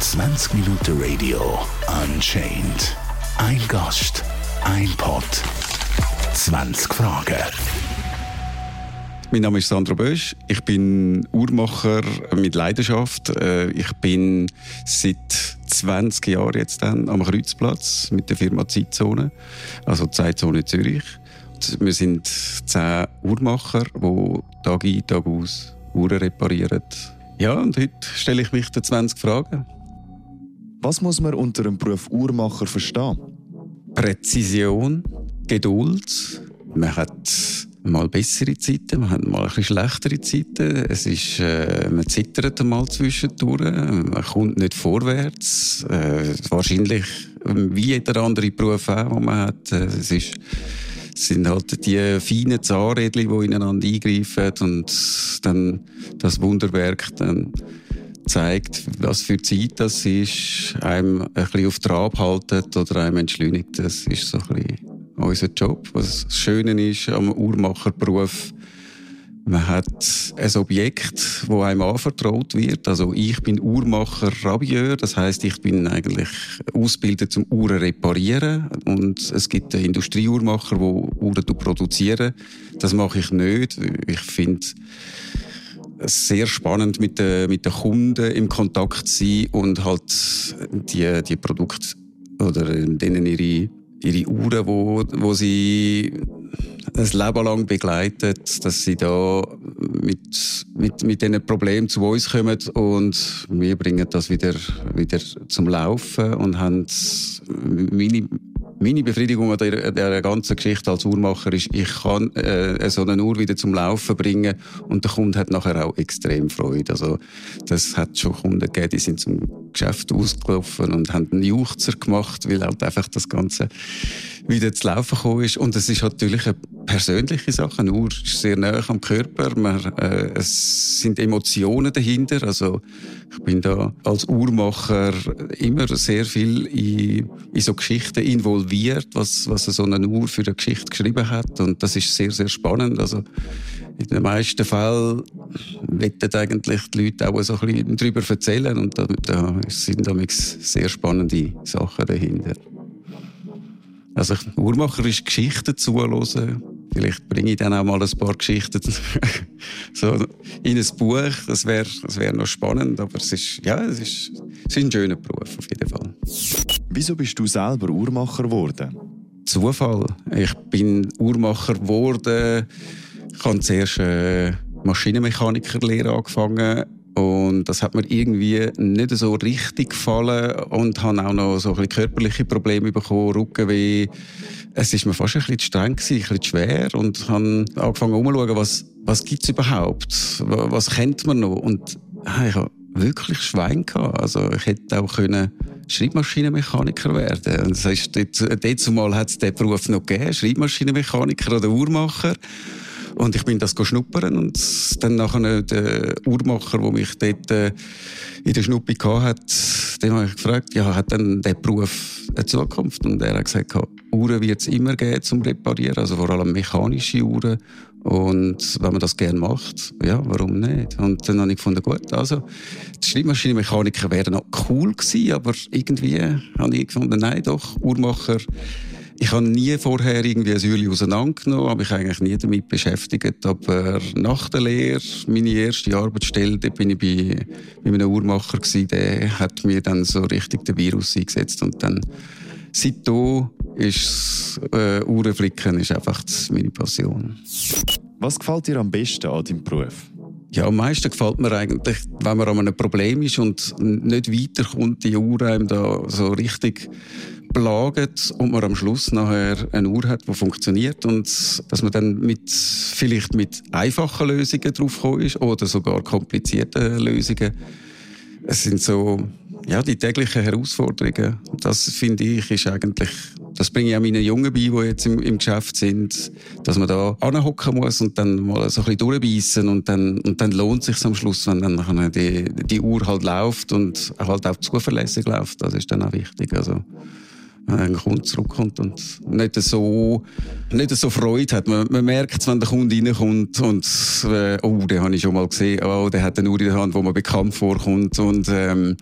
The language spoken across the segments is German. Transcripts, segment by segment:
20 Minuten Radio Unchained. Ein Gast, ein Pod, 20 Fragen. Mein Name ist Sandro Bösch. Ich bin Uhrmacher mit Leidenschaft. Äh, ich bin seit 20 Jahren jetzt dann am Kreuzplatz mit der Firma Zeitzone, also Zeitzone Zürich. Wir sind zehn Uhrmacher, die Tag ein, Tag aus Uhren reparieren. Ja, und heute stelle ich mich den 20 Fragen. Was muss man unter dem Beruf Uhrmacher verstehen? Präzision, Geduld. Man hat mal bessere Zeiten, man hat mal ein bisschen schlechtere Zeiten. Es ist, äh, man zittert mal zwischendurch, man kommt nicht vorwärts. Äh, wahrscheinlich wie jeder andere Beruf auch, den man hat. Äh, es ist, es sind halt die feinen Zahnrädchen, die ineinander eingreifen und dann das Wunderwerk dann zeigt, was für Zeit das ist, einem ein bisschen auf Trab haltet oder einem entschleunigt. Das ist so ein bisschen unser Job. Was das Schöne ist am Uhrmacherberuf, man hat ein Objekt, wo einem anvertraut wird. Also ich bin Uhrmacher Rabieur, das heißt, ich bin eigentlich ausgebildet zum Uhren reparieren und es gibt Industrieuhrmacher, wo Uhren produzieren. Das mache ich nicht. Ich finde sehr spannend mit den, mit den Kunden im Kontakt zu sein und halt die, die Produkte oder denen ihre, ihre Uhren, wo, wo sie ein Leben lang begleitet, dass sie da mit, mit, mit diesen Problemen zu uns kommen. Und wir bringen das wieder, wieder zum Laufen und haben meine, meine Befriedigung an der, der ganzen Geschichte als Uhrmacher ist, ich kann äh, so eine Uhr wieder zum Laufen bringen und der Kunde hat nachher auch extrem Freude. Also das hat schon Kunden gegeben, die sind zum Geschäft ausgelaufen und haben einen Juchzer gemacht, weil halt einfach das Ganze wieder zu laufen gekommen ist. Und es ist natürlich eine persönliche Sache. Eine Uhr ist sehr nah am Körper. Man, äh, es sind Emotionen dahinter. Also ich bin da als Uhrmacher immer sehr viel in, in so Geschichten involviert, was, was so eine Uhr für eine Geschichte geschrieben hat. Und das ist sehr, sehr spannend. Also in den meisten Fällen wetten eigentlich die Leute auch so ein bisschen darüber erzählen. Und da, da sind damit sehr spannende Sachen dahinter. Also uhrmacherische Geschichten zuhören. Vielleicht bringe ich dann auch mal ein paar Geschichten so in ein Buch. Das wäre das wär noch spannend, aber es ist, ja, es ist, es ist ein schöner Beruf auf jeden Fall. Wieso bist du selber Uhrmacher geworden? Zufall. Ich bin Uhrmacher geworden. Ich habe zuerst äh, Maschinenmechanikerlehre angefangen und das hat mir irgendwie nicht so richtig gefallen und habe auch noch so ein bisschen körperliche Probleme bekommen, Rückenweh. Es ist mir fast ein bisschen streng gewesen, ein bisschen schwer und habe angefangen umzuschauen, was, was gibt's überhaupt? Was kennt man noch? Und ich habe wirklich Schwein gehabt. Also ich hätte auch können Schreibmaschinenmechaniker werden. Und das heißt, dort, dort zumal hat es den Beruf noch gegeben, Schreibmaschinenmechaniker oder Uhrmacher. Und ich bin das schnuppern und dann nachher der Uhrmacher, der mich dort äh, in der Schnuppi hatte, den habe ich gefragt, ja, hat denn der Beruf eine Zukunft? Und er hat gesagt, Uhren wird es immer geben zum Reparieren, also vor allem mechanische Uhren. Und wenn man das gerne macht, ja, warum nicht? Und dann habe ich gefunden, gut, also, die Schreibmaschinenmechaniker wären noch cool gewesen, aber irgendwie habe ich gefunden, nein, doch, Uhrmacher, ich habe nie vorher irgendwie ein Säule auseinandergenommen, habe mich eigentlich nie damit beschäftigt. Aber nach der Lehre, meine erste Arbeitsstelle, da bin ich bei, bei einem Uhrmacher gewesen, der hat mir dann so richtig den Virus eingesetzt und dann seitdem ist äh, Uhrenflicken ist einfach meine Passion. Was gefällt dir am besten an deinem Beruf? Ja, am meisten gefällt mir eigentlich, wenn man an einem Problem ist und nicht weiterkommt, die Uhr einem da so richtig plagt und man am Schluss nachher eine Uhr hat, die funktioniert und dass man dann mit, vielleicht mit einfachen Lösungen draufgekommen ist oder sogar komplizierten Lösungen. Es sind so, ja, die täglichen Herausforderungen. Das finde ich ist eigentlich, das bringe ich auch meinen Jungen bei, die jetzt im, im Geschäft sind, dass man da anhocken muss und dann mal so ein bisschen durchbeissen und dann, und dann lohnt sich am Schluss, wenn dann die, die Uhr halt läuft und halt auch zuverlässig läuft. Das ist dann auch wichtig. Also, ein Kunde zurückkommt und nicht so, nicht so Freude hat. Man, man merkt es, wenn der Kunde reinkommt und äh, oh, den habe ich schon mal gesehen, oh, der hat eine Uhr in der Hand, wo man bekannt vorkommt und ähm,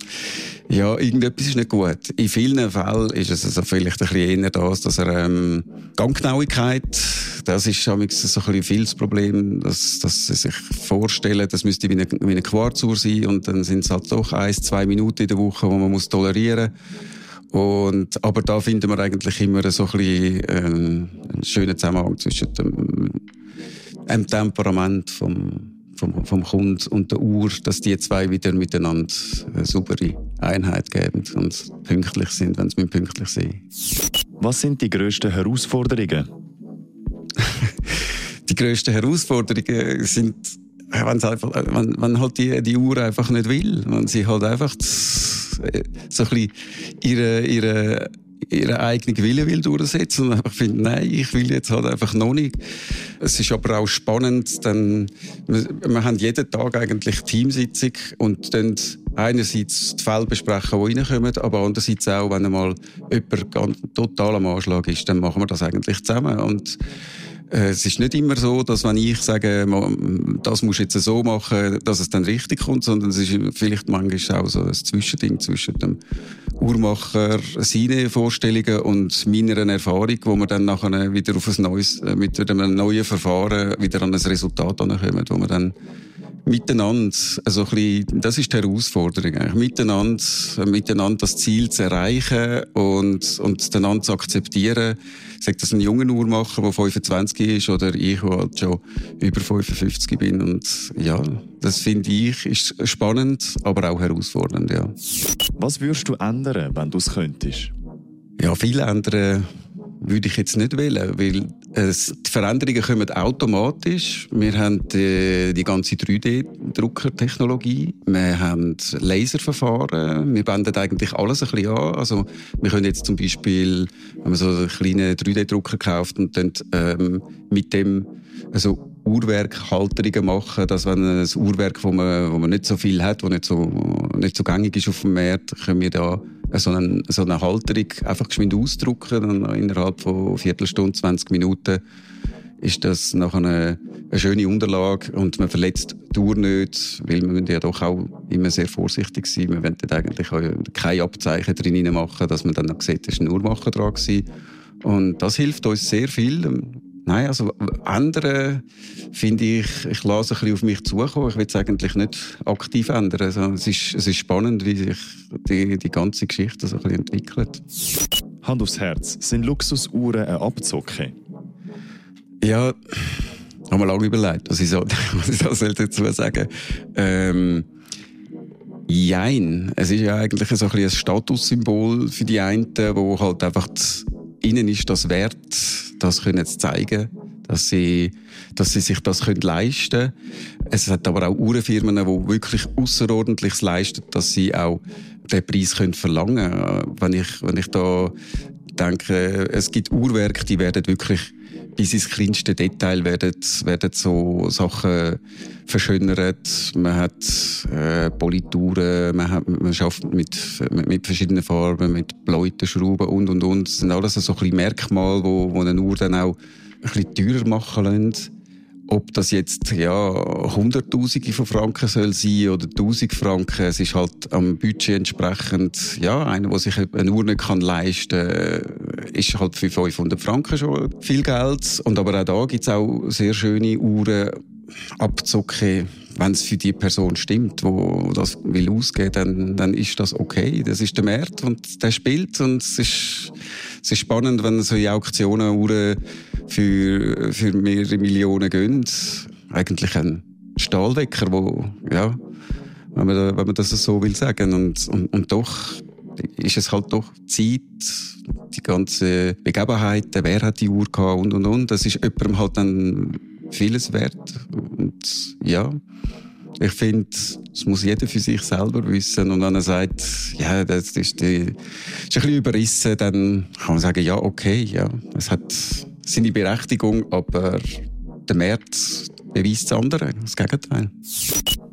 ja, irgendetwas ist nicht gut. In vielen Fällen ist es also vielleicht ein bisschen eher das, dass er ähm, Ganggenauigkeit, das ist so ein bisschen viel das Problem, dass, dass sie sich vorstellen, das müsste wie eine, wie eine Quarzuhr sein und dann sind es halt doch ein, zwei Minuten in der Woche, wo man muss tolerieren und, aber da finden wir eigentlich immer so ein bisschen äh, einen schönen Zusammenhang zwischen dem, dem Temperament vom vom, vom Kunden und der Uhr, dass die zwei wieder miteinander eine saubere Einheit geben und pünktlich sind, wenn sie pünktlich sind. Was sind die grössten Herausforderungen? die grössten Herausforderungen sind, wenn, einfach, wenn, wenn halt die, die Uhr einfach nicht will, wenn sie halt einfach so ein bisschen ihre, ihre ihren eigenen Willen will durchsetzen und einfach findet, nein, ich will jetzt halt einfach noch nicht. Es ist aber auch spannend, denn wir, wir haben jeden Tag eigentlich Teamsitzung und dann einerseits die Fälle besprechen, die reinkommen, aber andererseits auch, wenn einmal jemand total am Anschlag ist, dann machen wir das eigentlich zusammen und es ist nicht immer so, dass wenn ich sage, das musst du jetzt so machen, dass es dann richtig kommt, sondern es ist vielleicht manchmal auch so ein Zwischending zwischen dem Uhrmacher, seine Vorstellungen und meiner Erfahrung, wo wir dann nachher wieder auf ein neues, äh, mit einem neuen Verfahren wieder an ein Resultat kommen, wo wir dann miteinander, also ein bisschen, das ist die Herausforderung, eigentlich, miteinander, miteinander das Ziel zu erreichen und, und einander zu akzeptieren. Sagt das ein junger Uhrmacher, der 25 ist, oder ich, der halt schon über 55 bin. Und ja, das finde ich ist spannend, aber auch herausfordernd, ja. Was würdest du ändern, wenn du es könntest? Ja, viel ändern würde ich jetzt nicht wählen, weil es, die Veränderungen kommen automatisch. Wir haben die, die ganze 3D-Druckertechnologie, wir haben Laserverfahren, wir wenden eigentlich alles ein bisschen an. Also wir können jetzt zum Beispiel, wenn man so einen kleinen 3D-Drucker kauft und dann ähm, mit dem also Uhrwerkhalterungen machen, dass wenn ein Uhrwerk, wo man, wo man nicht so viel hat, wo nicht so, nicht so gängig ist auf dem Markt, können wir da so eine, so eine Halterung einfach geschwind ausdrucken und innerhalb von Viertelstunde, 20 Minuten ist das nachher eine, eine schöne Unterlage und man verletzt die Uhr nicht, weil wir ja doch auch immer sehr vorsichtig sein. Wir wollen eigentlich keine Abzeichen drin machen, dass man dann noch sieht, es ist ein Uhrmacher dran gewesen. Und das hilft uns sehr viel. Nein, also andere finde ich, ich lasse ein bisschen auf mich zukommen. Ich will es eigentlich nicht aktiv ändern. Also, es, ist, es ist spannend, wie sich die, die ganze Geschichte so ein bisschen entwickelt. Hand aufs Herz, sind Luxusuhren eine Abzocke? Ja, habe mir lange überlegt, was ich, so, was ich da dazu sagen ähm, Jein. Es ist ja eigentlich so ein, ein Statussymbol für die einen, wo halt einfach ihnen ist das wert, das können zu zeigen, dass sie, dass sie sich das können leisten können. Es hat aber auch Uhrenfirmen, die wirklich Außerordentliches leisten, dass sie auch den Preis können verlangen können. Wenn ich, wenn ich da denke, es gibt Uhrwerke, die werden wirklich bis ins kleinste Detail werden, werden so Sachen verschönert. Man hat äh, Polituren, man, hat, man schafft mit, mit, mit, verschiedenen Farben, mit Bläuten, Schrauben und und und. Das sind alles so ein Merkmale, wo, wo eine Uhr dann auch ein bisschen teurer machen lassen. Ob das jetzt ja Hunderttausende von Franken soll sein oder Tausend Franken, es ist halt am Budget entsprechend, ja, einer, der sich eine Uhr nicht kann leisten ist halt für 500 Franken schon viel Geld. Und aber auch da gibt es auch sehr schöne Uhren, abzocken, wenn es für die Person stimmt, wo das will ausgehen, dann, dann ist das okay. Das ist der Markt und der spielt und es ist, es ist spannend, wenn so Auktionen Uhren für, für mehrere Millionen gehen. Eigentlich ein Stahldecker, wo, ja, wenn man, wenn man das so will sagen. Und, und, und doch ist es halt doch Zeit, die ganze Begebenheit, wer hat die Uhr gehabt und und und. Das ist jemandem halt dann vieles wert. Und ja, ich finde, das muss jeder für sich selber wissen. Und wenn er sagt, ja, das ist, die, ist ein bisschen überrissen, dann kann man sagen, ja, okay, ja, es hat seine Berechtigung, aber der März beweist das andere, das Gegenteil.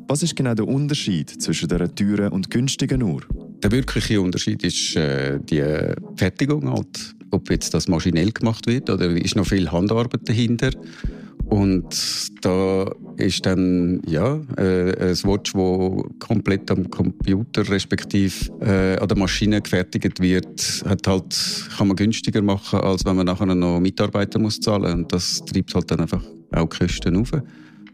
Was ist genau der Unterschied zwischen der teuren und günstigen Uhr? der wirkliche Unterschied ist äh, die Fertigung halt. Ob jetzt das maschinell gemacht wird oder ist noch viel Handarbeit dahinter. Und da ist dann ja, äh, ein Watch, wo komplett am Computer respektive äh, an der Maschine gefertigt wird, hat halt, kann man günstiger machen, als wenn man nachher noch Mitarbeiter muss zahlen Und das treibt halt dann einfach auch die Kosten auf.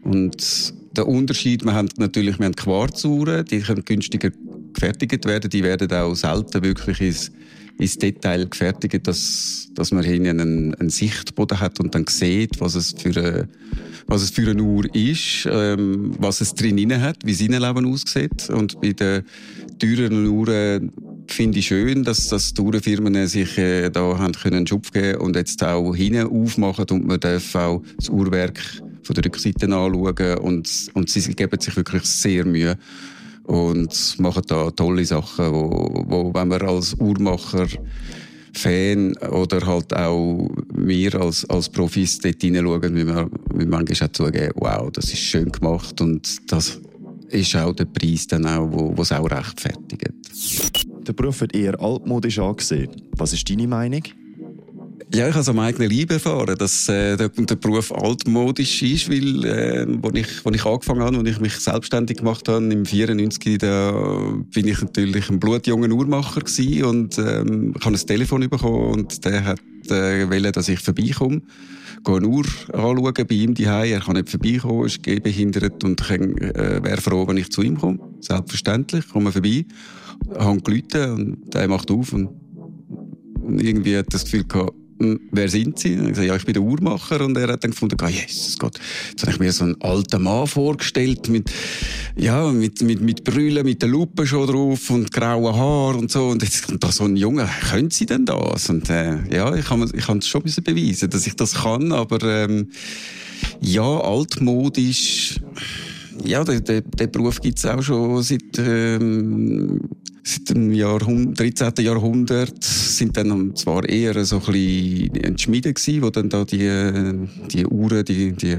Und der Unterschied, wir haben natürlich wir haben Quarzuhren, die können günstiger gefertigt werden, die werden auch selten wirklich ins ins Detail gefertigt, dass, dass man hinten einen, einen Sichtboden hat und dann sieht, was es für eine, was es für eine Uhr ist, ähm, was es drin hat, wie sein Leben aussieht. Und bei den teuren Uhren finde ich schön, dass, dass die Uhrenfirmen sich äh, da haben können Schub geben und jetzt auch hinten aufmachen und man darf auch das Uhrwerk von der Rückseite anschauen und, und sie geben sich wirklich sehr Mühe und machen da tolle Sachen, wo, wo wenn man als Uhrmacher Fan oder halt auch wir als, als Profis dort hineinschauen, wie wie manchmal auch zugeben, wow, das ist schön gemacht und das ist auch der Preis dann auch, wo, es auch rechtfertigt. Der Beruf wird eher altmodisch angesehen. Was ist deine Meinung? Ja, ich habe es am eigenen Leib erfahren, dass äh, der, der, Beruf altmodisch ist, weil äh, als ich, als ich angefangen habe, als ich mich selbstständig gemacht habe, im 94, da bin ich natürlich ein blutjunger Uhrmacher gewesen und ähm, ich habe ein Telefon bekommen und der hat äh, wollen, dass ich vorbeikomme gehe eine Uhr anschauen bei ihm daheim. Er kann nicht vorbeikommen, ist gehbehindert und äh, wäre froh, wenn ich zu ihm komme. Selbstverständlich, komme vorbei, habe geläutet und er macht auf und irgendwie hat das Gefühl gehabt, wer sind Sie? Und ich gesagt, ja, ich bin der Uhrmacher. Und er hat dann gefunden, oh, Jesus Gott, jetzt habe ich mir so einen alten Mann vorgestellt mit, ja, mit, mit, mit Brüllen, mit der Lupe schon drauf und grauen Haar und so. Und jetzt kommt da so ein Junge, können Sie denn das? Und äh, ja, ich kann ich es schon beweisen, dass ich das kann, aber ähm, ja, altmodisch, ja, den, den, den Beruf gibt es auch schon seit ähm, seit dem Jahrhundert, 13. Jahrhundert. Sind dann zwar eher so ein bisschen Schmiede gewesen, wo dann da die, die Uhren, die, die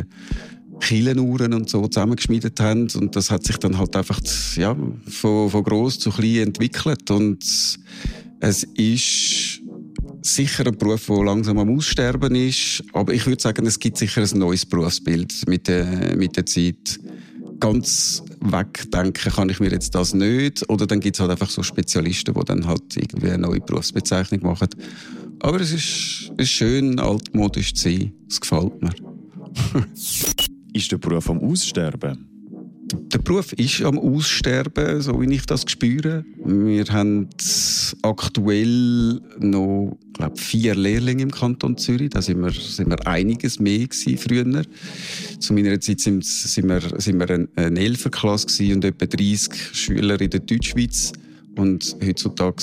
Kielenuhren und so zusammengeschmiedet haben. Und das hat sich dann halt einfach ja, von, von gross zu klein entwickelt. Und es ist sicher ein Beruf, der langsam am Aussterben ist, aber ich würde sagen, es gibt sicher ein neues Berufsbild mit der, mit der Zeit ganz wegdenken kann ich mir jetzt das nicht. Oder dann gibt es halt einfach so Spezialisten, die dann halt irgendwie eine neue Berufsbezeichnung machen. Aber es ist, ist schön, altmodisch zu sein. Es gefällt mir. ist der Beruf am Aussterben? Der Beruf ist am Aussterben, so wie ich das spüre. Wir haben aktuell noch glaub, vier Lehrlinge im Kanton Zürich. Da sind wir, sind wir einiges mehr früher. Zu meiner Zeit sind, sind wir, sind wir eine Elferklasse und etwa 30 Schüler in der Deutschschweiz. Und heutzutage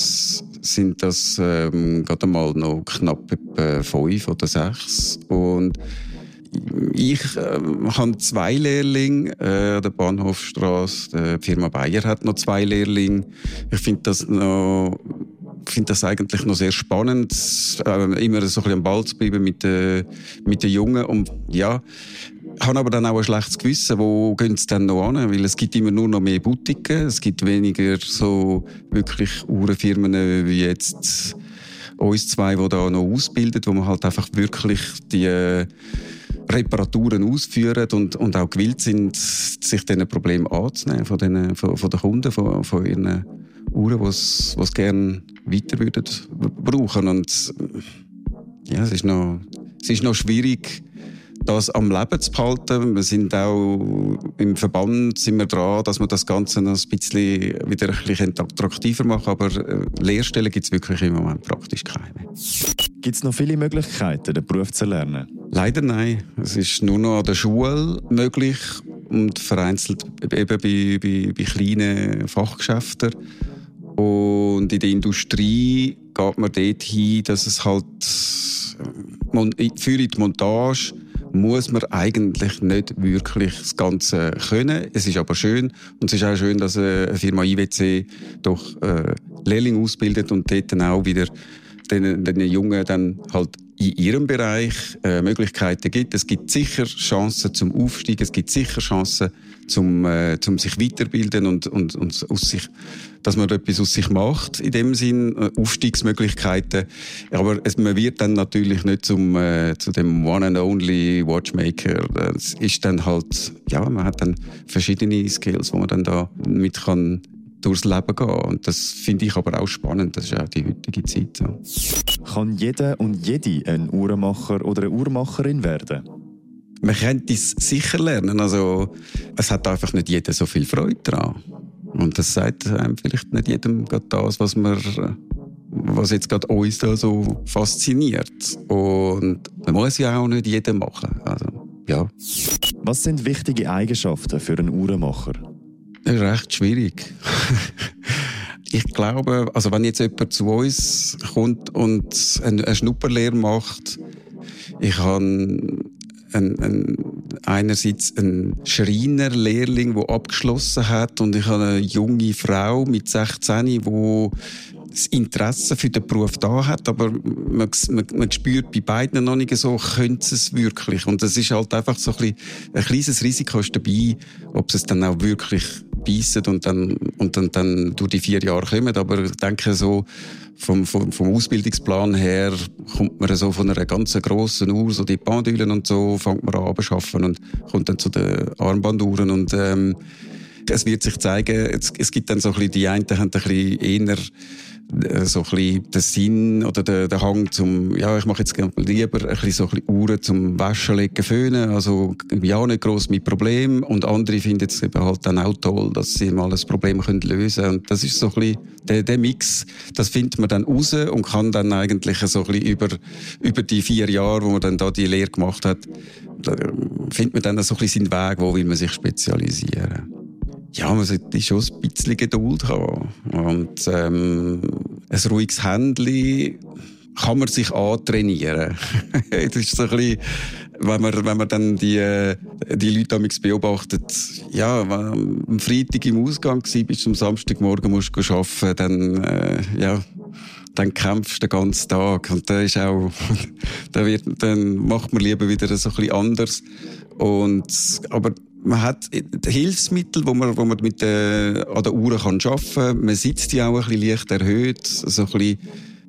sind das ähm, gerade mal noch knapp etwa fünf oder sechs. Und ich äh, habe zwei Lehrlinge äh, an der Bahnhofstraße. Die Firma Bayer hat noch zwei Lehrlinge. Ich finde das noch finde das eigentlich noch sehr spannend, äh, immer so ein bisschen am Ball zu bleiben mit, äh, mit den Jungen. Und ja, habe aber dann auch ein schlechtes Gewissen, wo gehen sie dann noch an? Weil es gibt immer nur noch mehr Boutiquen, es gibt weniger so wirklich Uhrenfirmen wie jetzt uns zwei, die da noch ausbilden, wo man halt einfach wirklich die äh, Reparaturen ausführen und, und auch gewillt sind, sich diesen Problemen anzunehmen von den, von, von den Kunden, von, von ihren Uhren, die sie gerne weiter würden brauchen. Und ja, es ist noch, es ist noch schwierig, das am Leben zu behalten. Wir sind auch im Verband sind wir dran, dass wir das Ganze noch ein bisschen wieder ein bisschen attraktiver machen. Aber äh, Lehrstellen gibt es wirklich im Moment praktisch keine. Gibt es noch viele Möglichkeiten, den Beruf zu lernen? Leider nein. Es ist nur noch an der Schule möglich und vereinzelt eben bei, bei, bei kleinen Fachgeschäften. Und in der Industrie geht man dort hin, dass es halt für die Montage muss man eigentlich nicht wirklich das Ganze können. Es ist aber schön und es ist auch schön, dass eine Firma IWC doch äh, Lehrling ausbildet und dort dann auch wieder den, den Jungen dann halt in ihrem Bereich äh, Möglichkeiten gibt. Es gibt sicher Chancen zum Aufstieg, es gibt sicher Chancen zum, äh, zum sich weiterbilden und, und, und aus sich, dass man etwas aus sich macht, in dem Sinn, äh, Aufstiegsmöglichkeiten. Aber es, man wird dann natürlich nicht zum, äh, zu dem One and Only Watchmaker. Das ist dann halt, ja, man hat dann verschiedene Skills, wo man dann da mit kann durchs Leben gehen. Und das finde ich aber auch spannend. Das ist auch die heutige Zeit. Kann jeder und jede ein Uhrmacher oder eine Uhrmacherin werden? Man könnte es sicher lernen. Also, es hat einfach nicht jeder so viel Freude daran. Und das sagt einem vielleicht nicht jedem gerade das, was man was jetzt gerade uns da so fasziniert. Und man muss ja auch nicht jeder machen. Also, ja. Was sind wichtige Eigenschaften für einen Uhrenmacher? Das ist recht schwierig. ich glaube, also wenn jetzt jemand zu uns kommt und eine Schnupperlehre macht, ich habe ein, ein, einerseits einen Schreinerlehrling, der abgeschlossen hat, und ich habe eine junge Frau mit 16, die das Interesse für den Beruf da hat, aber man, man, man spürt bei beiden noch nicht so, können sie es wirklich. Und es ist halt einfach so ein, bisschen, ein kleines Risiko ist dabei, ob sie es dann auch wirklich beißen und dann, und dann, dann durch die vier Jahre kommen. Aber ich denke so, vom, vom, vom Ausbildungsplan her kommt man so von einer ganz grossen Uhr, so die Pendülen und so, fängt man an zu und kommt dann zu den Armbanduhren und ähm, es wird sich zeigen, es, es gibt dann so ein bisschen, die einen haben ein bisschen eher äh, so ein den Sinn oder den, den Hang zum, ja, ich mache jetzt lieber ein bisschen so ein Uhren zum Waschen, legen, föhnen. Also, ja, nicht gross mein Problem. Und andere finden es eben halt dann auch toll, dass sie mal ein Problem können lösen. Und das ist so ein bisschen, der, der Mix, das findet man dann raus und kann dann eigentlich so ein bisschen über, über die vier Jahre, wo man dann da die Lehre gemacht hat, da findet man dann so ein bisschen seinen Weg, wo will man sich spezialisieren ja, man sollte schon ein bisschen Geduld haben. Und ähm, ein ruhiges Händchen kann man sich antrainieren. das ist so ein bisschen, wenn man, wenn man dann die, die Leute beobachtet, ja, wenn am Freitag im Ausgang war, bis zum Samstagmorgen musst du arbeiten, dann, äh, ja, dann kämpfst du den ganzen Tag. Und da ist auch, dann, wird, dann macht man lieber wieder so ein bisschen anders. Und, aber man hat Hilfsmittel, wo man, wo man mit der, an der Uhr kann arbeiten kann. Man sitzt die auch ein bisschen leicht erhöht. So ein bisschen,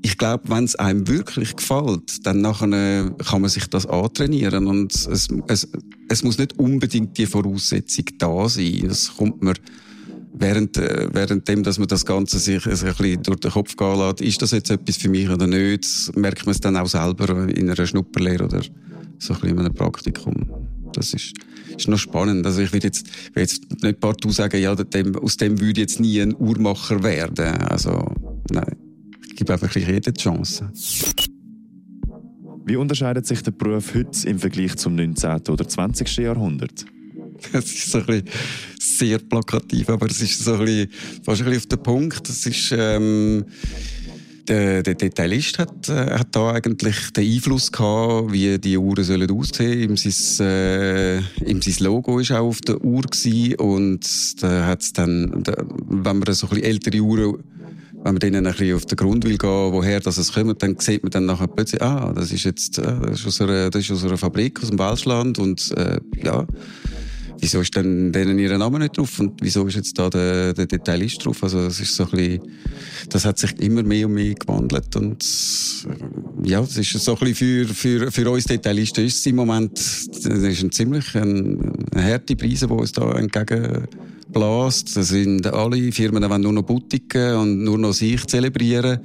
ich glaube, wenn es einem wirklich gefällt, dann nachher kann man sich das antrainieren. Und es, es, es muss nicht unbedingt die Voraussetzung da sein. Das kommt mir während, während dem, dass man das Ganze sich ein bisschen durch den Kopf gehen lässt, ist das jetzt etwas für mich oder nicht, merkt man es dann auch selber in einer Schnupperlehre oder so ein bisschen in einem Praktikum. Das ist, ist noch spannend. Also ich will jetzt, will jetzt nicht partout sagen, ja, dem, aus dem würde ich jetzt nie ein Uhrmacher werden. Also, nein. Ich gebe einfach jede Chance. Wie unterscheidet sich der Beruf heute im Vergleich zum 19. oder 20. Jahrhundert? Das ist so ein bisschen sehr plakativ, aber es ist so ein bisschen, fast ein bisschen auf den Punkt. Es ist, ähm, der, der Detailist hat, äh, hat da eigentlich den Einfluss gehabt, wie die Uhren sollen aussehen. Ihm sein, äh, ihm sein Logo ist auch auf der Uhr gewesen und da hat's dann, da, wenn man so ein ältere Uhren wenn man denen ein bisschen auf den Grund will gehen, woher das kommt, dann sieht man dann nachher plötzlich, ah, das ist jetzt, äh, das ist aus einer, das ist aus einer Fabrik aus dem Welschland und, äh, ja, wieso ist denn denen ihr Name nicht drauf und wieso ist jetzt da der, der Detailist drauf? Also das ist so ein bisschen, das hat sich immer mehr und mehr gewandelt und ja, das ist so ein bisschen für, für, für uns Detailisten ist es im Moment, das ist ein ziemlich ein, eine harte Preise, die uns da entgegenbläst. Das sind alle Firmen, die nur noch Boutiquen und nur noch sich zelebrieren.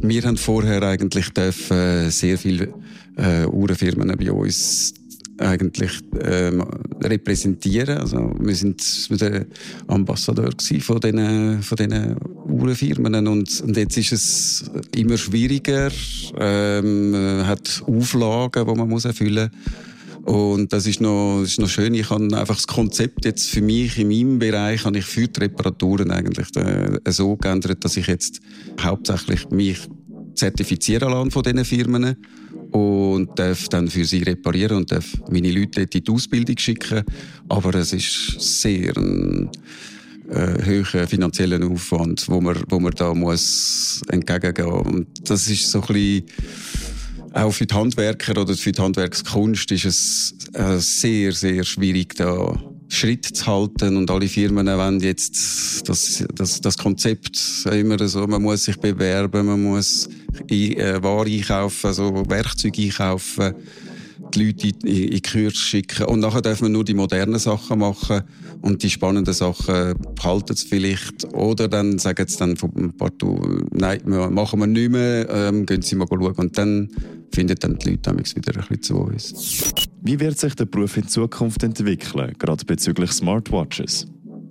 Wir haben vorher eigentlich dürfen sehr viele äh, Uhrenfirmen bei uns eigentlich ähm, repräsentieren. Also wir sind der Ambassadeur von diesen, von diesen Uhrenfirmen und, und jetzt ist es immer schwieriger, ähm, hat Auflagen, die man muss erfüllen. Und das ist noch, das ist noch schön. Ich habe einfach das Konzept jetzt für mich in meinem Bereich, habe ich für die Reparaturen eigentlich äh, so geändert, dass ich jetzt hauptsächlich mich zertifizieren lasse von diesen Firmen und darf dann für sie reparieren und darf meine Leute in die Ausbildung schicken. Aber es ist sehr ein äh, hoher finanzieller Aufwand, wo man, wo man da muss entgegengehen. Und das ist so ein bisschen auch für die Handwerker oder für die Handwerkskunst ist es äh, sehr, sehr schwierig, da Schritt zu halten und alle Firmen wollen jetzt das, das, das Konzept immer so, man muss sich bewerben, man muss äh, Ware einkaufen, also Werkzeuge einkaufen, die Leute in, in, in Kurs schicken. Und nachher dürfen wir nur die modernen Sachen machen und die spannenden Sachen behalten sie vielleicht. Oder dann sagen sie dann von partout, nein, machen wir nicht mehr, ähm, gehen sie mal schauen. Und dann finden dann die Leute wieder ein bisschen zu uns. Wie wird sich der Beruf in Zukunft entwickeln, gerade bezüglich Smartwatches?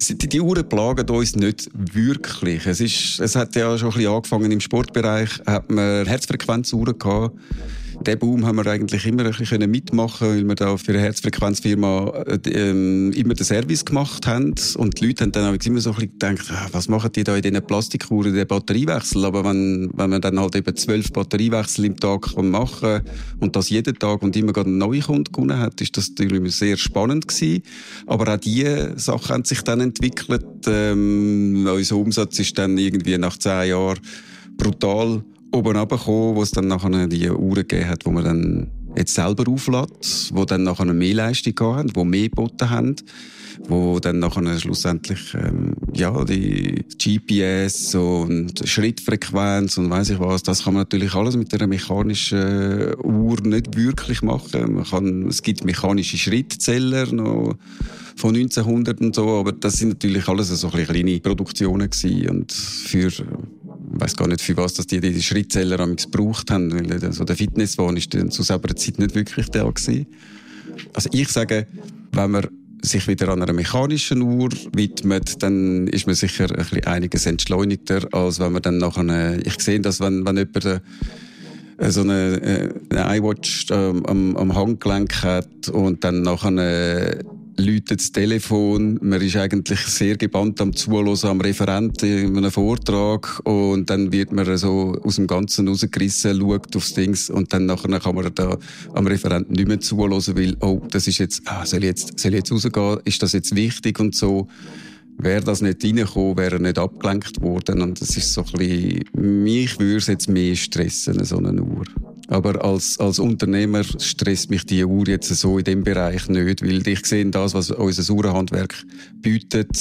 Die, die Uhren plagen uns nicht wirklich. Es, ist, es hat ja schon ein bisschen angefangen im Sportbereich, hat man Herzfrequenzuhren gehabt den Boom haben wir eigentlich immer ein bisschen mitmachen weil wir da für eine Herzfrequenzfirma äh, ähm, immer den Service gemacht haben. Und die Leute haben dann auch immer so ein bisschen gedacht, ah, was machen die da in diesen Plastikuhren, den Batteriewechsel? Aber wenn, wenn man dann halt eben zwölf Batteriewechsel im Tag kann machen und das jeden Tag und immer gerade einen neuen Kunden gewonnen hat, ist das natürlich sehr spannend gewesen. Aber auch diese Sachen haben sich dann entwickelt. Ähm, unser Umsatz ist dann irgendwie nach zehn Jahren brutal oben runtergekommen, wo es dann nachher die Uhren gegeben hat, wo man dann jetzt selber auflädt, wo dann nachher mehr Leistung haben, wo mehr geboten haben, wo dann nachher schlussendlich ähm, ja die GPS und Schrittfrequenz und weiß ich was, das kann man natürlich alles mit einer mechanischen Uhr nicht wirklich machen. Man kann, es gibt mechanische Schrittzähler noch von 1900 und so, aber das sind natürlich alles so kleine Produktionen gewesen und für ich weiß gar nicht, für was dass die die Schrittzähler gebraucht haben, weil also der Fitnesswahn ist zu selber Zeit nicht wirklich da gewesen. Also ich sage, wenn man sich wieder an einer mechanischen Uhr widmet, dann ist man sicher ein bisschen einiges entschleunigter, als wenn man dann nach einer, ich sehe das, wenn, wenn jemand äh, so eine, äh, eine iWatch ähm, am, am Handgelenk hat und dann nach einer läutet das Telefon. Man ist eigentlich sehr gebannt am Zuhören am Referent in einem Vortrag und dann wird man so aus dem Ganzen rausgerissen, schaut aufs Dings und dann nachher kann man da am Referent nicht mehr zuhören, weil, oh, das ist jetzt, ah, soll ich jetzt, soll ich jetzt rausgehen? Ist das jetzt wichtig und so? Wäre das nicht reingekommen, wäre er nicht abgelenkt worden. Und das ist so ein bisschen, mich würde es jetzt mehr stressen, so eine Uhr. Aber als, als Unternehmer stresst mich die Uhr jetzt so in dem Bereich nicht, weil ich sehe das, was unser Uhrenhandwerk bietet,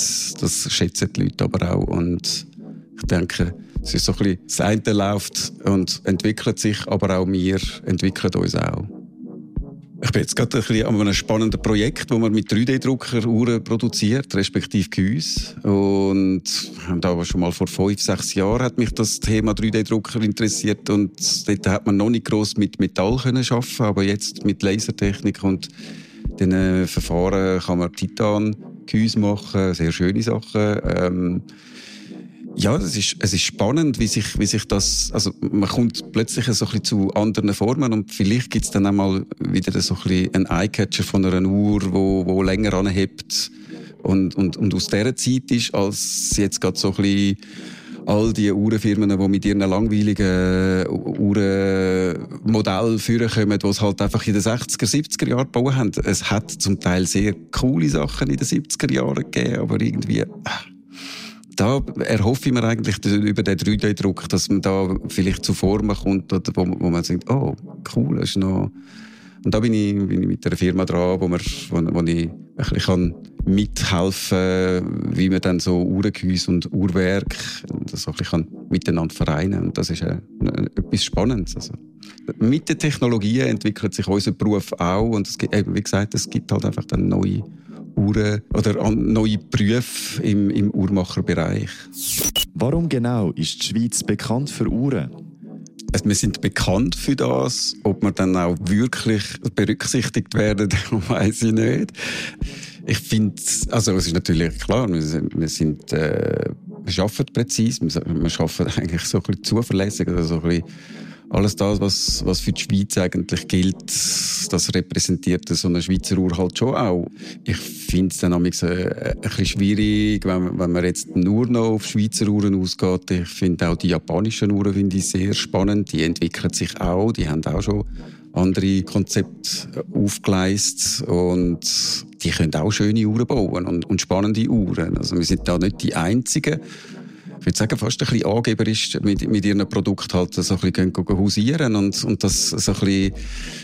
das schätzen die Leute aber auch. Und ich denke, es ist so ein bisschen, das eine läuft und entwickelt sich, aber auch wir entwickeln uns auch. Ich bin jetzt gerade ein bisschen an einem spannenden Projekt, wo man mit 3D-Drucker Uhren produziert, respektive Gehäuse. Und da schon mal vor fünf, sechs Jahren hat mich das Thema 3D-Drucker interessiert und dort hat man noch nicht gross mit Metall können arbeiten, aber jetzt mit Lasertechnik und den Verfahren kann man Titan-Gehäuse machen, sehr schöne Sachen. Ähm, ja, es ist, es ist spannend, wie sich, wie sich das, also man kommt plötzlich so ein bisschen zu anderen Formen und vielleicht gibt's dann einmal wieder so ein bisschen einen Eyecatcher von einer Uhr, wo, wo länger anhebt und, und, und aus dieser Zeit ist, als jetzt gerade so ein bisschen all die Uhrenfirmen, die mit ihren langweiligen Uhrenmodellen führen kommen, die es halt einfach in den 60er, 70er Jahren gebaut haben. Es hat zum Teil sehr coole Sachen in den 70er Jahren gegeben, aber irgendwie, ah, da erhoffe ich mir eigentlich über den 3D-Druck, dass man da vielleicht zu Formen kommt, wo, wo man sagt, oh, cool, das ist noch... Und da bin ich, bin ich mit einer Firma dran, wo, man, wo, wo ich ein bisschen mithelfen kann, wie man dann so Uhrengehäuse und Uhrwerk das ein bisschen miteinander vereinen kann. Und das ist äh, etwas Spannendes. Also, mit den Technologien entwickelt sich unser Beruf auch und es gibt, wie gesagt, es gibt halt einfach dann neue Uhren oder neue Berufe im, im Uhrmacherbereich. Warum genau ist die Schweiz bekannt für Uhren? Also wir sind bekannt für das. Ob wir dann auch wirklich berücksichtigt werden, weiß ich nicht. Ich finde, also es ist natürlich klar, wir sind, wir, sind, äh, wir arbeiten präzise, wir, wir arbeiten eigentlich so ein bisschen zuverlässig, also so ein bisschen alles das, was, was für die Schweiz eigentlich gilt, das repräsentiert so eine Schweizer Uhr halt schon auch. Ich finde es dann ein, äh, ein bisschen schwierig, wenn, wenn man jetzt nur noch auf Schweizer Uhren ausgeht. Ich finde auch die japanischen Uhren finde ich sehr spannend. Die entwickeln sich auch, die haben auch schon andere Konzepte aufgeleistet und die können auch schöne Uhren bauen und, und spannende Uhren. Also wir sind da nicht die Einzigen. Ich würde sagen, fast ein bisschen angeberisch mit, mit ihren Produkten halt so ein bisschen hausieren und, und das so ein bisschen,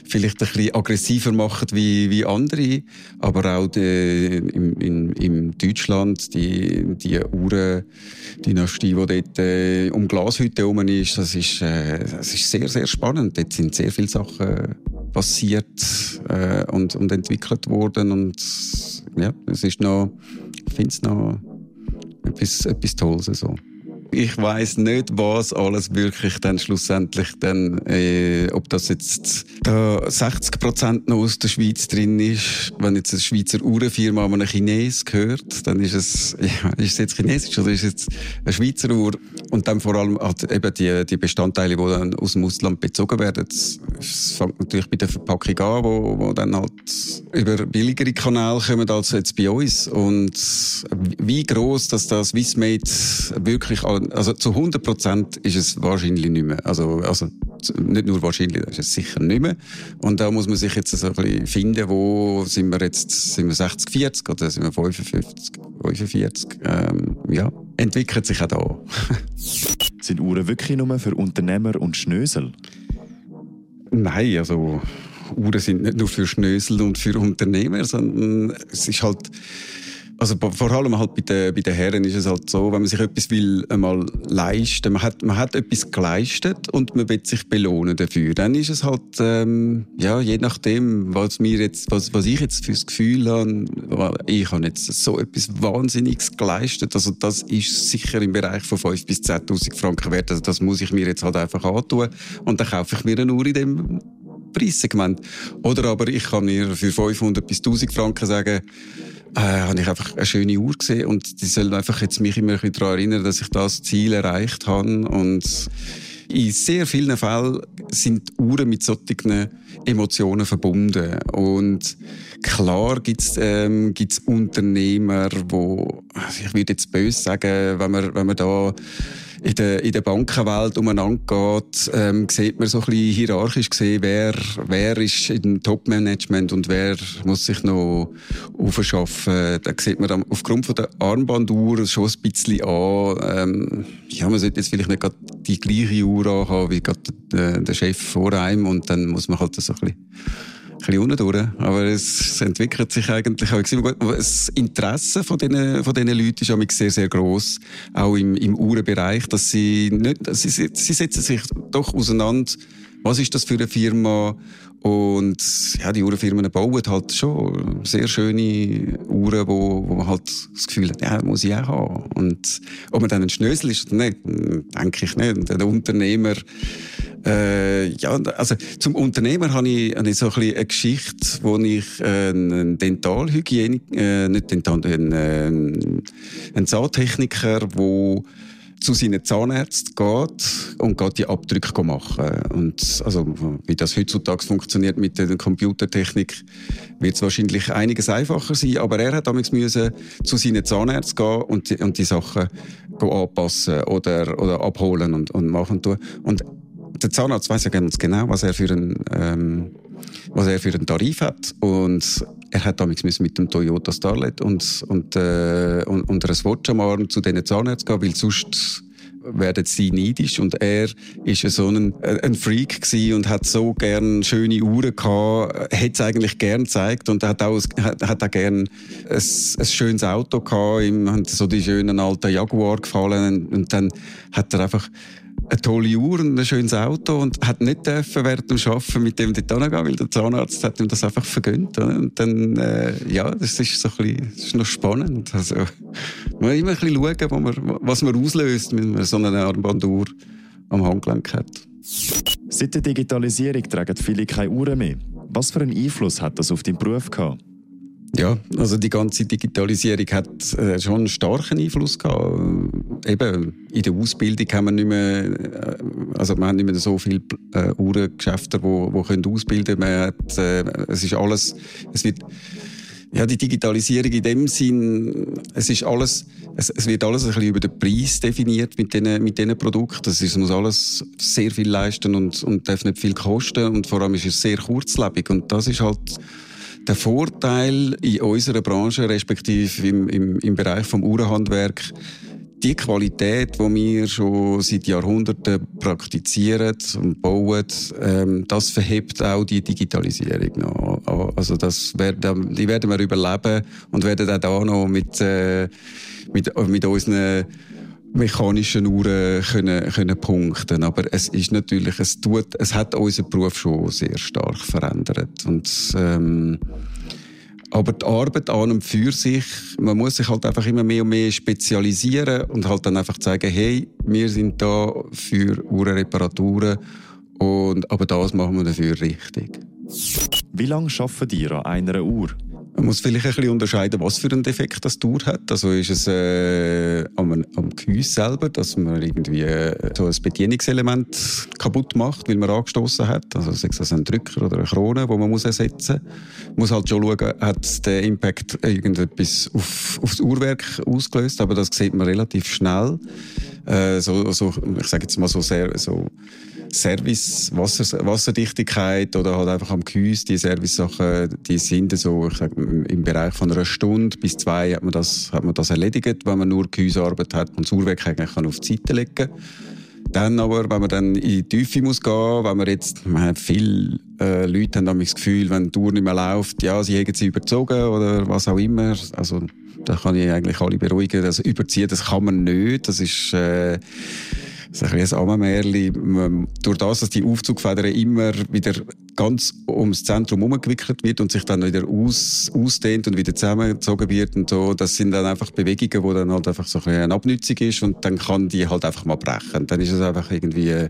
vielleicht ein bisschen aggressiver machen wie, wie andere. Aber auch die, im, in, in Deutschland, die, die Uhrendynastie, die dort äh, um Glashütte herum ist, das ist, äh, das ist sehr, sehr spannend. Dort sind sehr viele Sachen passiert äh, und, und entwickelt worden und ja, es ist noch, ich finde es noch etwas, etwas Tolles so ich weiß nicht, was alles wirklich dann schlussendlich dann, äh, ob das jetzt da 60 Prozent noch aus der Schweiz drin ist. Wenn jetzt eine Schweizer Uhrenfirma an einen Chines gehört, dann ist es, ja, ist es jetzt chinesisch oder ist es jetzt eine Schweizer Uhr? Und dann vor allem halt eben die, die Bestandteile, die dann aus dem Ausland bezogen werden. Es fängt natürlich bei der Verpackung an, wo, wo dann halt über billigere Kanäle kommen als jetzt bei uns. Und wie groß, dass das Swissmade wirklich also zu 100 Prozent ist es wahrscheinlich nicht mehr. Also, also nicht nur wahrscheinlich, das ist es sicher nicht mehr. Und da muss man sich jetzt so ein bisschen finden, wo sind wir jetzt, sind wir 60, 40 oder sind wir 55, 45? Ähm, ja, entwickelt sich auch da. sind Uhren wirklich nur für Unternehmer und Schnösel? Nein, also Uhren sind nicht nur für Schnösel und für Unternehmer, sondern es ist halt also vor allem halt bei den, bei den Herren ist es halt so, wenn man sich etwas will einmal leisten, man hat, man hat etwas geleistet und man will sich belohnen dafür. Dann ist es halt, ähm, ja, je nachdem, was mir jetzt, was, was ich jetzt fürs Gefühl habe, ich habe jetzt so etwas Wahnsinniges geleistet. Also das ist sicher im Bereich von 5 bis 10.000 Franken wert. Also das muss ich mir jetzt halt einfach antun. Und dann kaufe ich mir eine Uhr in dem Preissegment. Oder aber ich kann mir für 500 bis 1000 Franken sagen, äh, habe ich einfach eine schöne Uhr gesehen und die soll einfach jetzt mich immer ein daran erinnern, dass ich das Ziel erreicht habe und in sehr vielen Fällen sind Uhren mit solchen Emotionen verbunden. Und klar gibt es ähm, gibt's Unternehmer, wo, ich würde jetzt böse sagen, wenn man, wenn man da in der, in der Bankenwelt umeinander geht, ähm, sieht man so ein bisschen hierarchisch gesehen, wer, wer ist im Top-Management und wer muss sich noch aufschaffen. Da sieht man dann aufgrund von der Armbanduhr schon ein bisschen an, ähm, ja, man sollte jetzt vielleicht nicht gerade die gleiche Uhr haben wie gerade der, der Chef vor einem und dann muss man halt so ein bisschen bisschen unten. Aber es, entwickelt sich eigentlich auch. Das Interesse von diesen, von diesen Leuten ist auch sehr, sehr gross. Auch im, im Uhrenbereich, dass sie nicht, sie, sie setzen sich doch auseinander. Was ist das für eine Firma? Und ja, die Uhrenfirmen bauen halt schon sehr schöne Uhren, wo, wo man halt das Gefühl hat, ja, muss ich auch haben. Und ob man dann ein Schnösel ist oder nicht, denke ich nicht. Und der Unternehmer äh, ja, also zum Unternehmer habe ich, habe ich so ein bisschen eine Geschichte, wo ich äh, einen Dentalhygienik, äh, nicht Dental, einen, äh, einen Zahntechniker, der zu seinen Zahnärzten geht und geht die Abdrücke machen. Und also, wie das heutzutage funktioniert mit der Computertechnik, wird es wahrscheinlich einiges einfacher sein. Aber er hat damals zu seinen Zahnärzten gehen und die, und die Sachen anpassen oder, oder abholen und, und machen. Und der Zahnarzt weiß ja ganz genau, was er für einen, ähm, was er für einen Tarif hat. Und er hat damals mit dem Toyota Starlet und, und, äh, und, und einer Swatch am Arm zu diesen Zahnärzten gehen, weil sonst werden sie neidisch. Und er ist so ein, ein Freak und hat so gern schöne Uhren gehabt, hätte es eigentlich gern gezeigt und hat auch, hat, hat auch gern ein, ein schönes Auto gehabt, ihm hat so die schönen alten Jaguar gefallen. Und dann hat er einfach eine tolle Uhr und ein schönes Auto und hat nicht dürfen während dem Arbeiten mit dem dort gehen, weil der Zahnarzt hat ihm das einfach vergönnt. Oder? Und dann, äh, ja, das ist so ein bisschen, das ist noch spannend. Also, man muss immer ein bisschen schauen, wo man, was man auslöst, wenn man so eine Armbanduhr am Handgelenk hat. Seit der Digitalisierung tragen viele keine Uhren mehr. Was für einen Einfluss hat das auf deinen Beruf gehabt? Ja, also die ganze Digitalisierung hat äh, schon einen starken Einfluss gehabt. Eben, in der Ausbildung haben wir nicht mehr, äh, also wir haben nicht mehr so viele äh, Uhrengeschäfte, wo, wo können ausbilden. Hat, äh, es ist alles, es wird, ja, die Digitalisierung in dem Sinn, es ist alles, es, es wird alles ein bisschen über den Preis definiert mit diesen, mit diesen Produkten. Es muss alles sehr viel leisten und, und darf nicht viel kosten und vor allem ist es sehr kurzlebig und das ist halt, der Vorteil in unserer Branche, respektive im, im, im Bereich vom Uhrenhandwerk, die Qualität, die wir schon seit Jahrhunderten praktizieren und bauen, ähm, das verhebt auch die Digitalisierung noch. Also das werden, die werden wir überleben und werden auch da noch mit, äh, mit, mit unseren mechanischen Uhren können, können punkten. Aber es ist natürlich, es tut, es hat unseren Beruf schon sehr stark verändert. Und, ähm, aber die Arbeit an und für sich, man muss sich halt einfach immer mehr und mehr spezialisieren und halt dann einfach sagen, hey, wir sind da für Uhrenreparaturen und, aber das machen wir dafür richtig. Wie lange arbeitet ihr an einer Uhr? Man muss vielleicht ein bisschen unterscheiden, was für einen Defekt das Tour hat. Also ist es äh, am, am Gehäuse selber, dass man irgendwie äh, so ein Bedienungselement kaputt macht, weil man angestoßen hat. Also sei es ein Drücker oder eine Krone, wo man muss ersetzen muss. Man muss halt schon schauen, hat der Impact irgendetwas auf, auf das Uhrwerk ausgelöst, aber das sieht man relativ schnell. Äh, so, so, ich sage jetzt mal so sehr so Service, Wasser, Wasserdichtigkeit oder halt einfach am Gehäuse, die Service-Sachen, die sind so, ich sag, im Bereich von einer Stunde bis zwei hat man das, hat man das erledigt, wenn man nur Gehäusearbeit hat und das Uhrwerk eigentlich kann auf die Seite legen. Dann aber, wenn man dann in die Tiefe muss gehen, wenn man jetzt, man hat viele äh, Leute haben das Gefühl, wenn die Uhr nicht mehr läuft, ja, sie haben sie überzogen oder was auch immer. Also, da kann ich eigentlich alle beruhigen. Also, überziehen, das kann man nicht. Das ist, äh, das ist ein Ammermärchen. Durch das, dass die Aufzugfedern immer wieder ganz ums Zentrum herumgewickelt wird und sich dann wieder aus, ausdehnt und wieder zusammengezogen wird und so, das sind dann einfach Bewegungen, wo dann halt einfach so ein eine Abnützung ist und dann kann die halt einfach mal brechen. Dann ist es einfach irgendwie,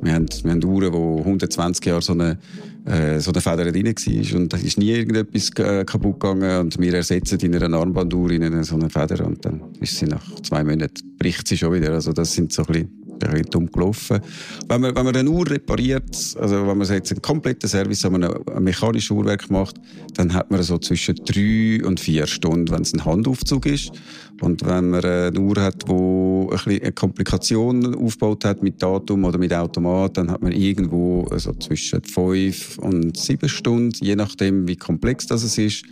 wir haben, wir haben Uhren, wo 120 Jahre so eine, äh, so eine Feder drin war und da ist nie irgendetwas kaputt gegangen und wir ersetzen in einer Armbanduhr in so eine Feder und dann ist sie nach zwei Monaten, bricht sie schon wieder. Also das sind so ein bisschen ein bisschen. Wenn man, wenn man eine Uhr repariert, also wenn man jetzt einen kompletten Service an einem, einem mechanischen Uhrwerk macht, dann hat man so zwischen drei und vier Stunden, wenn es ein Handaufzug ist. Und wenn man eine Uhr hat, die ein eine Komplikation aufgebaut hat mit Datum oder mit Automat, dann hat man irgendwo also zwischen fünf und sieben Stunden, je nachdem, wie komplex das ist.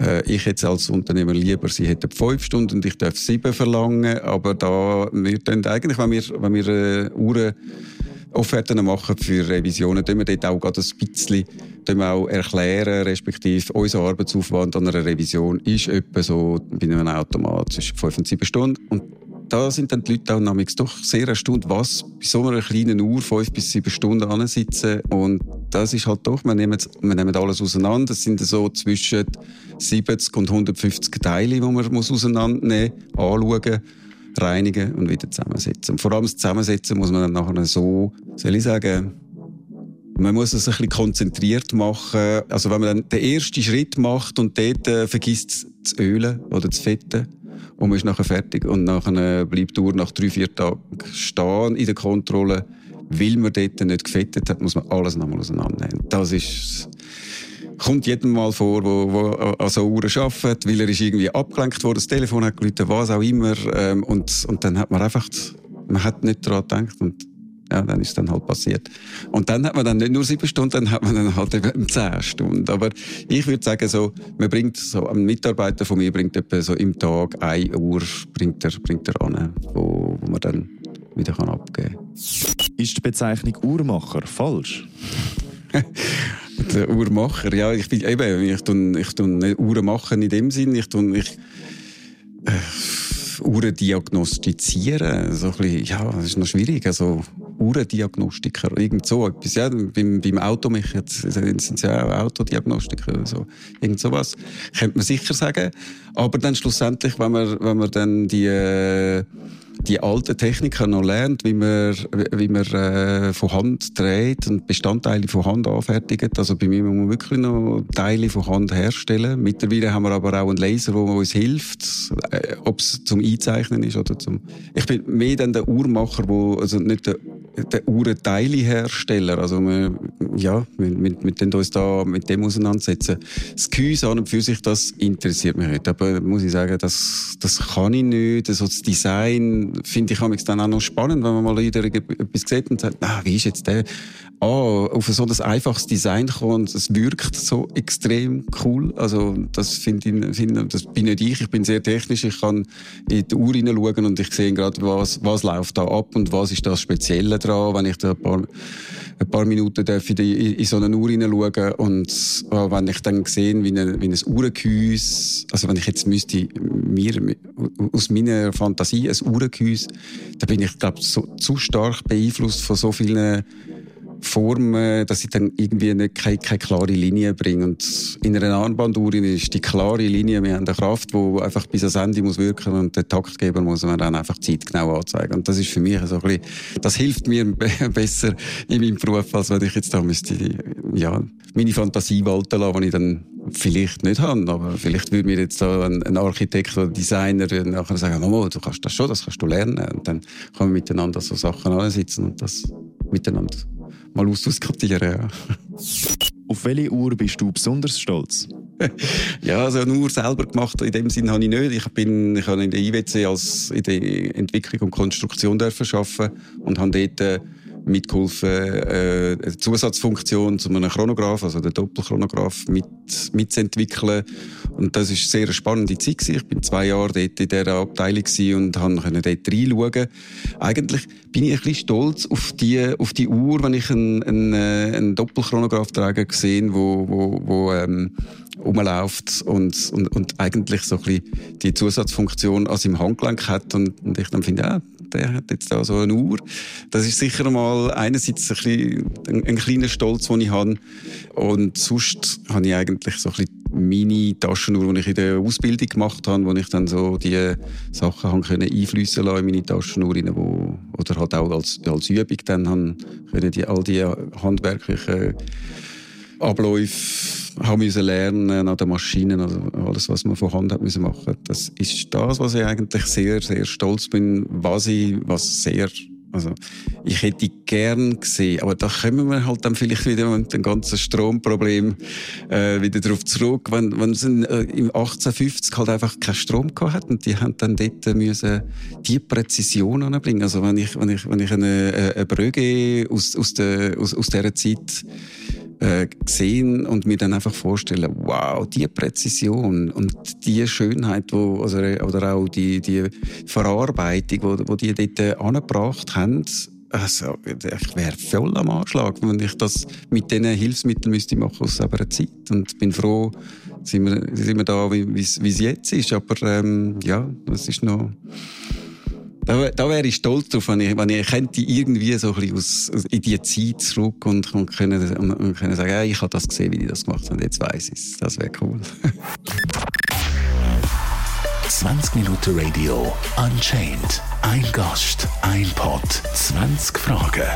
Äh, ich jetzt als Unternehmer lieber, sie hätten fünf Stunden und ich darf sieben verlangen. Aber da, wir dann eigentlich, wenn wir, wenn wir äh, Uhren Offerten machen für Revisionen, tun wir dort auch gerade ein bisschen auch erklären, respektive unser Arbeitsaufwand an einer Revision ist etwa so bei einem Automat zwischen fünf und sieben Stunden. Und da sind dann die Leute auch doch sehr erstaunt, was bei so einer kleinen Uhr fünf bis sieben Stunden ansitzen. Und das ist halt doch, wir nehmen, wir nehmen alles auseinander. Das sind so zwischen 70 und 150 Teile, die man muss auseinandernehmen muss, anschauen, reinigen und wieder zusammensetzen. Und vor allem das Zusammensetzen muss man dann nachher so, soll ich sagen, man muss es ein bisschen konzentriert machen. Also wenn man dann den ersten Schritt macht und dort äh, vergisst zu ölen oder zu fetten, und man ist nachher fertig. Und nachher bleibt die Uhr nach drei, vier Tagen stehen in der Kontrolle. Weil man dort nicht gefettet hat, muss man alles nochmal auseinandernehmen. Das ist, kommt jedem Mal vor, wo, wo an so Uhren arbeitet, weil er ist irgendwie abgelenkt worden, das Telefon hat geläutet, was auch immer. Ähm, und, und dann hat man einfach, man hat nicht daran gedacht. Und ja, dann ist dann halt passiert. Und dann hat man dann nicht nur sieben Stunden, dann hat man dann halt eben zehn Stunden. Aber ich würde sagen, so, man bringt so, ein Mitarbeiter von mir bringt etwa so im Tag eine Uhr, bringt er, bringt er an, wo, wo man dann wieder kann abgeben kann. Ist die Bezeichnung Uhrmacher falsch? der Uhrmacher, ja, ich bin eben, ich tue, ich tue nicht Uhren in dem Sinn, ich tue, ich, äh, Uhren diagnostizieren, so ein bisschen, ja, das ist noch schwierig, also Uhrendiagnostiker, irgend so etwas, ja, beim, beim Auto, jetzt sind es ja auch Autodiagnostiker oder so, irgend sowas, könnte man sicher sagen, aber dann schlussendlich, wenn man, wenn man dann die, äh, die alten Techniker noch lernt, wie man, wie man äh, von Hand dreht und Bestandteile von Hand anfertigt. Also bei mir muss man wirklich noch Teile von Hand herstellen. Mittlerweile haben wir aber auch einen Laser, der uns hilft, äh, ob es zum Einzeichnen ist oder zum... Ich bin mehr dann der Uhrmacher, wo, also nicht der, der Uhrenteilehersteller. Also wir, ja, wir, wir, wir uns da mit dem auseinandersetzen. Das Gehäuse an und für sich, das interessiert mich nicht. Aber muss ich sagen, das, das kann ich nicht. Also das Design finde ich dann auch noch spannend, wenn man mal wieder etwas sieht und sagt, ah, wie ist jetzt der? A, auf so ein einfaches Design kommen und es wirkt so extrem cool. Also das finde ich, find, das bin nicht ich. Ich bin sehr technisch. Ich kann in die Uhr hineinschauen und ich sehe gerade, was, was läuft da ab und was ist das Spezielle dran, wenn ich da ein paar, ein paar Minuten darf die, in so eine Uhr hineinschauen und äh, wenn ich dann sehe, wie, eine, wie ein Uhrengehäuse, also wenn ich jetzt müsste mir aus meiner Fantasie ein Uhrengehäuse, da bin ich glaube so, zu stark beeinflusst von so vielen Formen, dass ich dann irgendwie eine, keine, keine klare Linie bringe. Und in einer Armbanduhr ist die klare Linie, wir haben eine Kraft, die einfach bis ans Ende muss wirken und der Taktgeber muss man dann einfach zeitgenau anzeigen. Und das ist für mich so ein bisschen, das hilft mir besser in meinem Beruf, als wenn ich jetzt da müsste, ja, meine Fantasie walten lassen, die ich dann vielleicht nicht habe, aber vielleicht würde mir jetzt da ein, ein Architekt oder Designer nachher sagen, Mama, du kannst das schon, das kannst du lernen. Und dann kann man miteinander so Sachen ansitzen und das miteinander mal ausdiskutieren. Ja. Auf welche Uhr bist du besonders stolz? ja, also eine Uhr selber gemacht in dem Sinne habe ich nicht. Ich bin, ich habe in der IWC als in der Entwicklung und Konstruktion dürfen arbeiten und habe dort äh, mitgeholfen, äh, eine Zusatzfunktion zu einem Chronograph, also den Doppelchronograph, mit, mitzuentwickeln. Und das ist eine sehr spannende Zeit gewesen. Ich bin zwei Jahre dort in dieser Abteilung und konnte dort reinschauen. Eigentlich bin ich ein bisschen stolz auf die, auf die Uhr, wenn ich einen, einen, äh, einen Doppelchronograph trage, gesehen, wo, wo, wo ähm, rumläuft und, und, und eigentlich so ein bisschen die Zusatzfunktion an seinem Handgelenk hat und, und ich dann finde, ja, der hat jetzt da so eine Uhr. Das ist sicher mal einerseits ein, bisschen, ein, ein kleiner Stolz, den ich habe. Und sonst habe ich eigentlich so ein bisschen meine Taschenuhr, die ich in der Ausbildung gemacht habe, wo ich dann so die Sachen haben können einfließen lassen in meine Taschenuhr wo, oder halt auch als, als Übung dann haben können die, all die handwerklichen Abläufe haben müssen lernen an den Maschinen, also alles, was man von Hand hat müssen machen. Das ist das, was ich eigentlich sehr, sehr stolz bin, was ich, was sehr also, ich hätte gern gesehen, aber da kommen wir halt dann vielleicht wieder mit dem ganzen Stromproblem äh, wieder darauf zurück, wenn, wenn es in, äh, im 1850 halt einfach keinen Strom gehabt hat und die haben dann dort müssen die Präzision anbringen. Also wenn ich, wenn ich, wenn ich eine, äh, eine Brügge aus, aus, der, aus, aus dieser Zeit äh, sehen und mir dann einfach vorstellen, wow, die Präzision und die Schönheit, wo, also, oder auch die, die Verarbeitung, wo, wo die dort angebracht haben, also, ich wäre voll am Anschlag, wenn ich das mit diesen Hilfsmitteln müsste machen aus selber Zeit. Und bin froh, sind wir, sind wir da, wie es jetzt ist. Aber ähm, ja, das ist noch da, da wäre ich stolz drauf, wenn ich, wenn ich könnte irgendwie so ein bisschen aus, in die Zeit zurück und, und, können, und können sagen, ja, ich habe das gesehen, wie ich das gemacht habe, und jetzt weiß ich es. Das wäre cool. 20 Minuten Radio Unchained. Ein Gast, ein Pod, 20 Fragen.